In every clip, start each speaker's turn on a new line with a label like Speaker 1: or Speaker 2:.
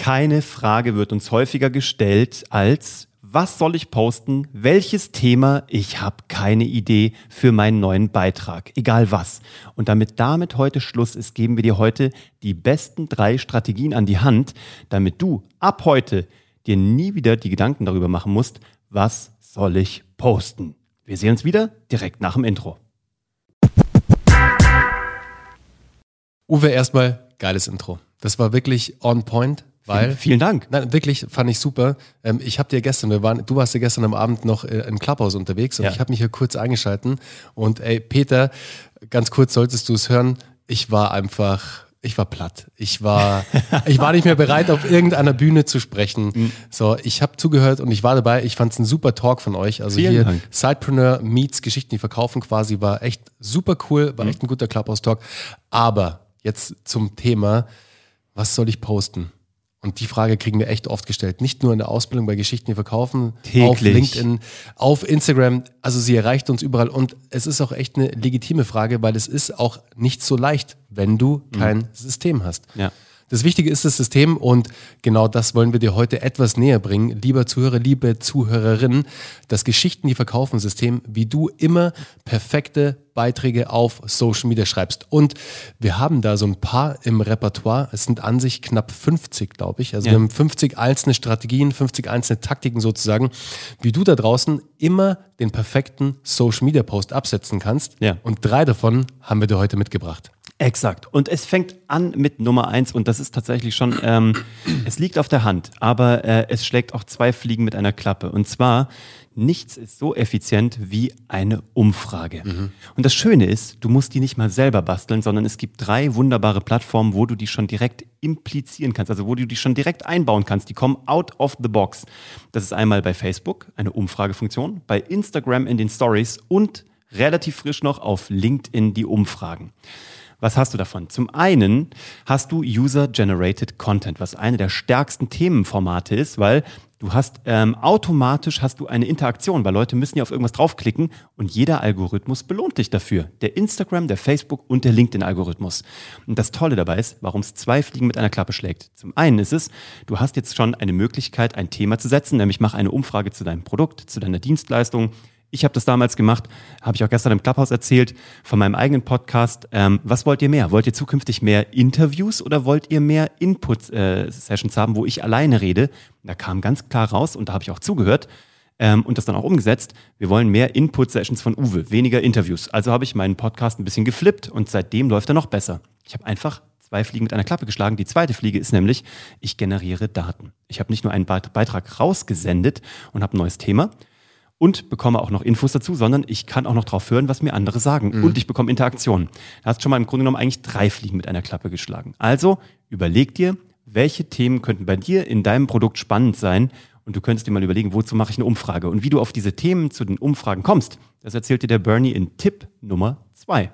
Speaker 1: Keine Frage wird uns häufiger gestellt als, was soll ich posten? Welches Thema? Ich habe keine Idee für meinen neuen Beitrag, egal was. Und damit damit heute Schluss ist, geben wir dir heute die besten drei Strategien an die Hand, damit du ab heute dir nie wieder die Gedanken darüber machen musst, was soll ich posten. Wir sehen uns wieder direkt nach dem Intro.
Speaker 2: Uwe, erstmal geiles Intro. Das war wirklich on point. Weil,
Speaker 1: vielen Dank.
Speaker 2: Nein, wirklich, fand ich super. Ähm, ich habe dir gestern, wir waren, du warst ja gestern am Abend noch äh, im Clubhouse unterwegs und ja. ich habe mich hier kurz eingeschalten. Und ey, Peter, ganz kurz solltest du es hören, ich war einfach, ich war platt. Ich war, ich war nicht mehr bereit, auf irgendeiner Bühne zu sprechen. Mhm. So, ich habe zugehört und ich war dabei. Ich fand es ein super Talk von euch. Also Vielen hier Dank. Sidepreneur meets Geschichten, die verkaufen quasi, war echt super cool, war mhm. echt ein guter Clubhouse-Talk. Aber jetzt zum Thema, was soll ich posten? Und die Frage kriegen wir echt oft gestellt. Nicht nur in der Ausbildung bei Geschichten, die verkaufen, Täglich. auf LinkedIn, auf Instagram. Also sie erreicht uns überall. Und es ist auch echt eine legitime Frage, weil es ist auch nicht so leicht, wenn du kein mhm. System hast. Ja. Das Wichtige ist das System und genau das wollen wir dir heute etwas näher bringen. Lieber Zuhörer, liebe Zuhörerinnen, das Geschichten, die verkaufen System, wie du immer perfekte Beiträge auf Social Media schreibst. Und wir haben da so ein paar im Repertoire. Es sind an sich knapp 50, glaube ich. Also ja. wir haben 50 einzelne Strategien, 50 einzelne Taktiken sozusagen, wie du da draußen immer den perfekten Social Media Post absetzen kannst. Ja. Und drei davon haben wir dir heute mitgebracht.
Speaker 1: Exakt. Und es fängt an mit Nummer eins und das ist tatsächlich schon, ähm, es liegt auf der Hand, aber äh, es schlägt auch zwei Fliegen mit einer Klappe. Und zwar, nichts ist so effizient wie eine Umfrage. Mhm. Und das Schöne ist, du musst die nicht mal selber basteln, sondern es gibt drei wunderbare Plattformen, wo du die schon direkt implizieren kannst, also wo du die schon direkt einbauen kannst. Die kommen out of the box. Das ist einmal bei Facebook, eine Umfragefunktion, bei Instagram in den Stories und relativ frisch noch auf LinkedIn die Umfragen. Was hast du davon? Zum einen hast du User-Generated Content, was eine der stärksten Themenformate ist, weil du hast ähm, automatisch hast du eine Interaktion, weil Leute müssen ja auf irgendwas draufklicken und jeder Algorithmus belohnt dich dafür. Der Instagram, der Facebook und der LinkedIn-Algorithmus. Und das Tolle dabei ist, warum es zwei Fliegen mit einer Klappe schlägt. Zum einen ist es, du hast jetzt schon eine Möglichkeit, ein Thema zu setzen, nämlich mach eine Umfrage zu deinem Produkt, zu deiner Dienstleistung, ich habe das damals gemacht, habe ich auch gestern im Clubhouse erzählt, von meinem eigenen Podcast. Ähm, was wollt ihr mehr? Wollt ihr zukünftig mehr Interviews oder wollt ihr mehr Input-Sessions äh, haben, wo ich alleine rede? Da kam ganz klar raus und da habe ich auch zugehört ähm, und das dann auch umgesetzt. Wir wollen mehr Input-Sessions von Uwe, weniger Interviews. Also habe ich meinen Podcast ein bisschen geflippt und seitdem läuft er noch besser. Ich habe einfach zwei Fliegen mit einer Klappe geschlagen. Die zweite Fliege ist nämlich, ich generiere Daten. Ich habe nicht nur einen Beitrag rausgesendet und habe ein neues Thema, und bekomme auch noch Infos dazu, sondern ich kann auch noch drauf hören, was mir andere sagen. Mhm. Und ich bekomme Interaktion. Da hast du schon mal im Grunde genommen eigentlich drei Fliegen mit einer Klappe geschlagen. Also überleg dir, welche Themen könnten bei dir in deinem Produkt spannend sein und du könntest dir mal überlegen, wozu mache ich eine Umfrage und wie du auf diese Themen zu den Umfragen kommst. Das erzählt dir der Bernie in Tipp Nummer zwei.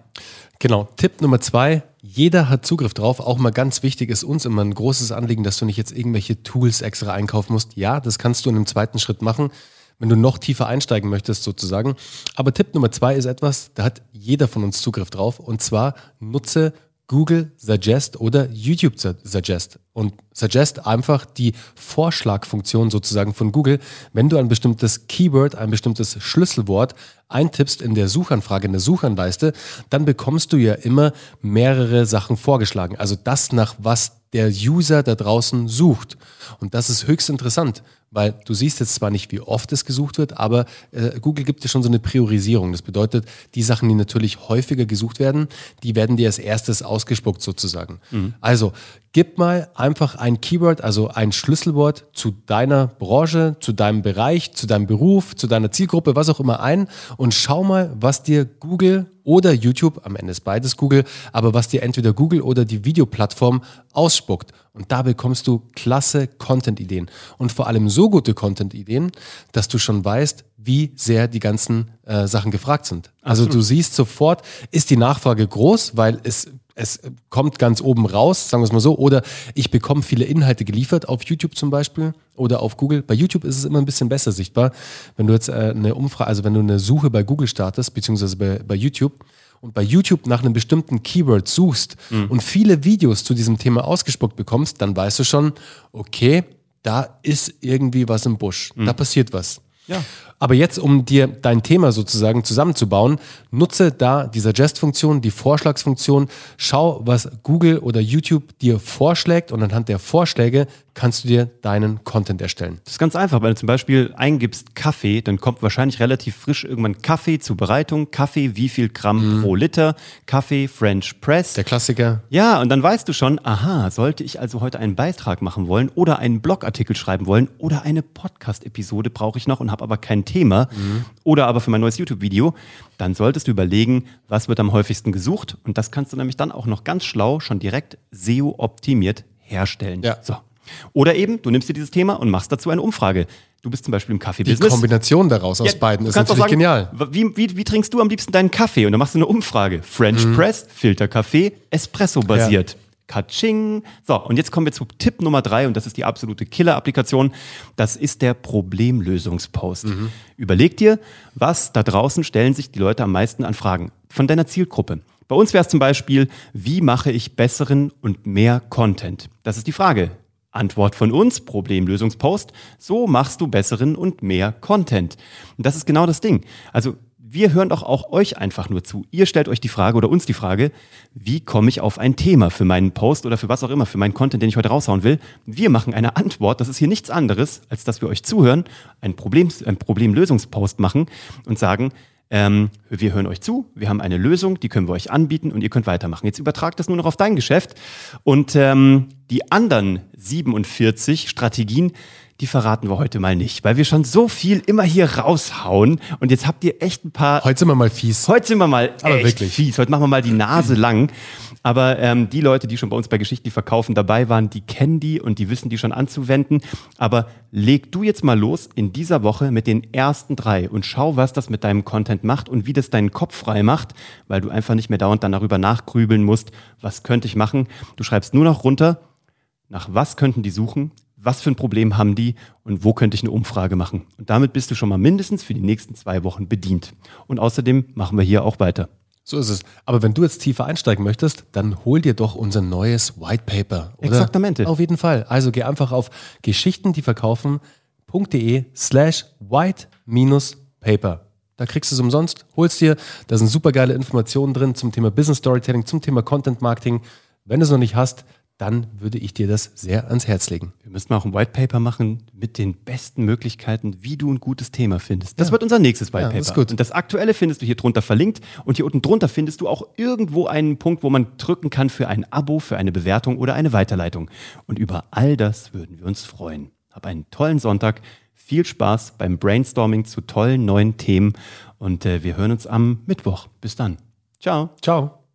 Speaker 2: Genau, Tipp Nummer zwei. Jeder hat Zugriff drauf. Auch mal ganz wichtig ist uns immer ein großes Anliegen, dass du nicht jetzt irgendwelche Tools extra einkaufen musst. Ja, das kannst du in einem zweiten Schritt machen wenn du noch tiefer einsteigen möchtest sozusagen. Aber Tipp Nummer zwei ist etwas, da hat jeder von uns Zugriff drauf und zwar nutze Google Suggest oder YouTube Suggest. Und Suggest einfach die Vorschlagfunktion sozusagen von Google. Wenn du ein bestimmtes Keyword, ein bestimmtes Schlüsselwort eintippst in der Suchanfrage, in der Suchanleiste, dann bekommst du ja immer mehrere Sachen vorgeschlagen. Also das, nach was der User da draußen sucht. Und das ist höchst interessant, weil du siehst jetzt zwar nicht, wie oft es gesucht wird, aber äh, Google gibt dir schon so eine Priorisierung. Das bedeutet, die Sachen, die natürlich häufiger gesucht werden, die werden dir als erstes ausgespuckt sozusagen. Mhm. Also gib mal einfach ein Keyword, also ein Schlüsselwort zu deiner Branche, zu deinem Bereich, zu deinem Beruf, zu deiner Zielgruppe, was auch immer ein und schau mal, was dir Google oder YouTube, am Ende ist beides Google, aber was dir entweder Google oder die Videoplattform ausspuckt. Und da bekommst du klasse Content-Ideen. Und vor allem so gute Content-Ideen, dass du schon weißt, wie sehr die ganzen äh, Sachen gefragt sind. Also Absolut. du siehst sofort, ist die Nachfrage groß, weil es, es kommt ganz oben raus, sagen wir es mal so, oder ich bekomme viele Inhalte geliefert auf YouTube zum Beispiel oder auf Google. Bei YouTube ist es immer ein bisschen besser sichtbar. Wenn du jetzt äh, eine Umfrage, also wenn du eine Suche bei Google startest, beziehungsweise bei, bei YouTube, und bei YouTube nach einem bestimmten Keyword suchst
Speaker 1: Mhm.
Speaker 2: und viele Videos zu diesem Thema ausgespuckt bekommst, dann weißt du schon, okay, da ist irgendwie was im Busch, da passiert was.
Speaker 1: Mhm. Ja.
Speaker 2: Aber jetzt, um dir dein Thema sozusagen zusammenzubauen, nutze da die Suggest-Funktion, die Vorschlagsfunktion. Schau, was Google oder YouTube dir vorschlägt und anhand der Vorschläge kannst du dir deinen Content erstellen.
Speaker 1: Das ist ganz einfach, weil du zum Beispiel eingibst Kaffee, dann kommt wahrscheinlich relativ frisch irgendwann Kaffee zur Bereitung, Kaffee wie viel Gramm pro Liter, Kaffee French Press.
Speaker 2: Der Klassiker.
Speaker 1: Ja, und dann weißt du schon, aha, sollte ich also heute einen Beitrag machen wollen oder einen Blogartikel schreiben wollen oder eine Podcast-Episode brauche ich noch und habe aber kein Thema oder aber für mein neues YouTube-Video, dann solltest du überlegen, was wird am häufigsten gesucht und das kannst du nämlich dann auch noch ganz schlau schon direkt SEO-optimiert herstellen.
Speaker 2: Ja.
Speaker 1: So. Oder eben, du nimmst dir dieses Thema und machst dazu eine Umfrage. Du bist zum Beispiel im
Speaker 2: Die
Speaker 1: Kaffee-Business.
Speaker 2: Kombination daraus aus
Speaker 1: Ja,
Speaker 2: beiden ist natürlich
Speaker 1: sagen,
Speaker 2: genial.
Speaker 1: Wie, wie, wie trinkst du am liebsten deinen Kaffee? Und dann machst du eine Umfrage. French Press, Filterkaffee, Espresso-basiert. Katsching. So, und jetzt kommen wir zu Tipp Nummer drei und das ist die absolute Killer-Applikation. Das ist der Problemlösungspost. Überleg dir, was da draußen stellen sich die Leute am meisten an Fragen von deiner Zielgruppe. Bei uns wäre es zum Beispiel, wie mache ich besseren und mehr Content? Das ist die Frage. Antwort von uns, Problemlösungspost, so machst du besseren und mehr Content. Und das ist genau das Ding. Also wir hören doch auch euch einfach nur zu. Ihr stellt euch die Frage oder uns die Frage, wie komme ich auf ein Thema für meinen Post oder für was auch immer, für meinen Content, den ich heute raushauen will. Wir machen eine Antwort. Das ist hier nichts anderes, als dass wir euch zuhören, ein, Problem, ein Problemlösungspost machen und sagen, ähm, wir hören euch zu, wir haben eine Lösung, die können wir euch anbieten und ihr könnt weitermachen. Jetzt übertragt das nur noch auf dein Geschäft und ähm, die anderen 47 Strategien, die verraten wir heute mal nicht, weil wir schon so viel immer hier raushauen und jetzt habt ihr echt ein paar
Speaker 2: Heute sind wir mal fies.
Speaker 1: Heute sind wir mal
Speaker 2: Aber
Speaker 1: echt
Speaker 2: wirklich.
Speaker 1: fies. Heute machen wir mal die Nase lang. Aber ähm, die Leute, die schon bei uns bei Geschichten, die verkaufen, dabei waren, die kennen die und die wissen die schon anzuwenden. Aber leg du jetzt mal los in dieser Woche mit den ersten drei und schau, was das mit deinem Content macht und wie das deinen Kopf frei macht, weil du einfach nicht mehr dauernd dann darüber nachgrübeln musst, was könnte ich machen. Du schreibst nur noch runter, nach was könnten die suchen, was für ein Problem haben die und wo könnte ich eine Umfrage machen. Und damit bist du schon mal mindestens für die nächsten zwei Wochen bedient. Und außerdem machen wir hier auch weiter.
Speaker 2: So ist es. Aber wenn du jetzt tiefer einsteigen möchtest, dann hol dir doch unser neues White Paper. Oder?
Speaker 1: Exaktamente.
Speaker 2: Auf jeden Fall. Also geh einfach auf geschichtendieverkaufen.de slash white-paper. Da kriegst du es umsonst, holst dir, da sind super geile Informationen drin zum Thema Business Storytelling, zum Thema Content Marketing. Wenn du es noch nicht hast, dann würde ich dir das sehr ans Herz legen.
Speaker 1: Wir müssen mal auch ein White Paper machen mit den besten Möglichkeiten, wie du ein gutes Thema findest. Das wird unser nächstes White
Speaker 2: Ja,
Speaker 1: Paper.
Speaker 2: ist gut.
Speaker 1: Und das aktuelle findest du hier drunter verlinkt. Und hier unten drunter findest du auch irgendwo einen Punkt, wo man drücken kann für ein Abo, für eine Bewertung oder eine Weiterleitung. Und über all das würden wir uns freuen. Hab einen tollen Sonntag. Viel Spaß beim Brainstorming zu tollen neuen Themen. Und äh, wir hören uns am Mittwoch. Bis dann. Ciao.
Speaker 2: Ciao.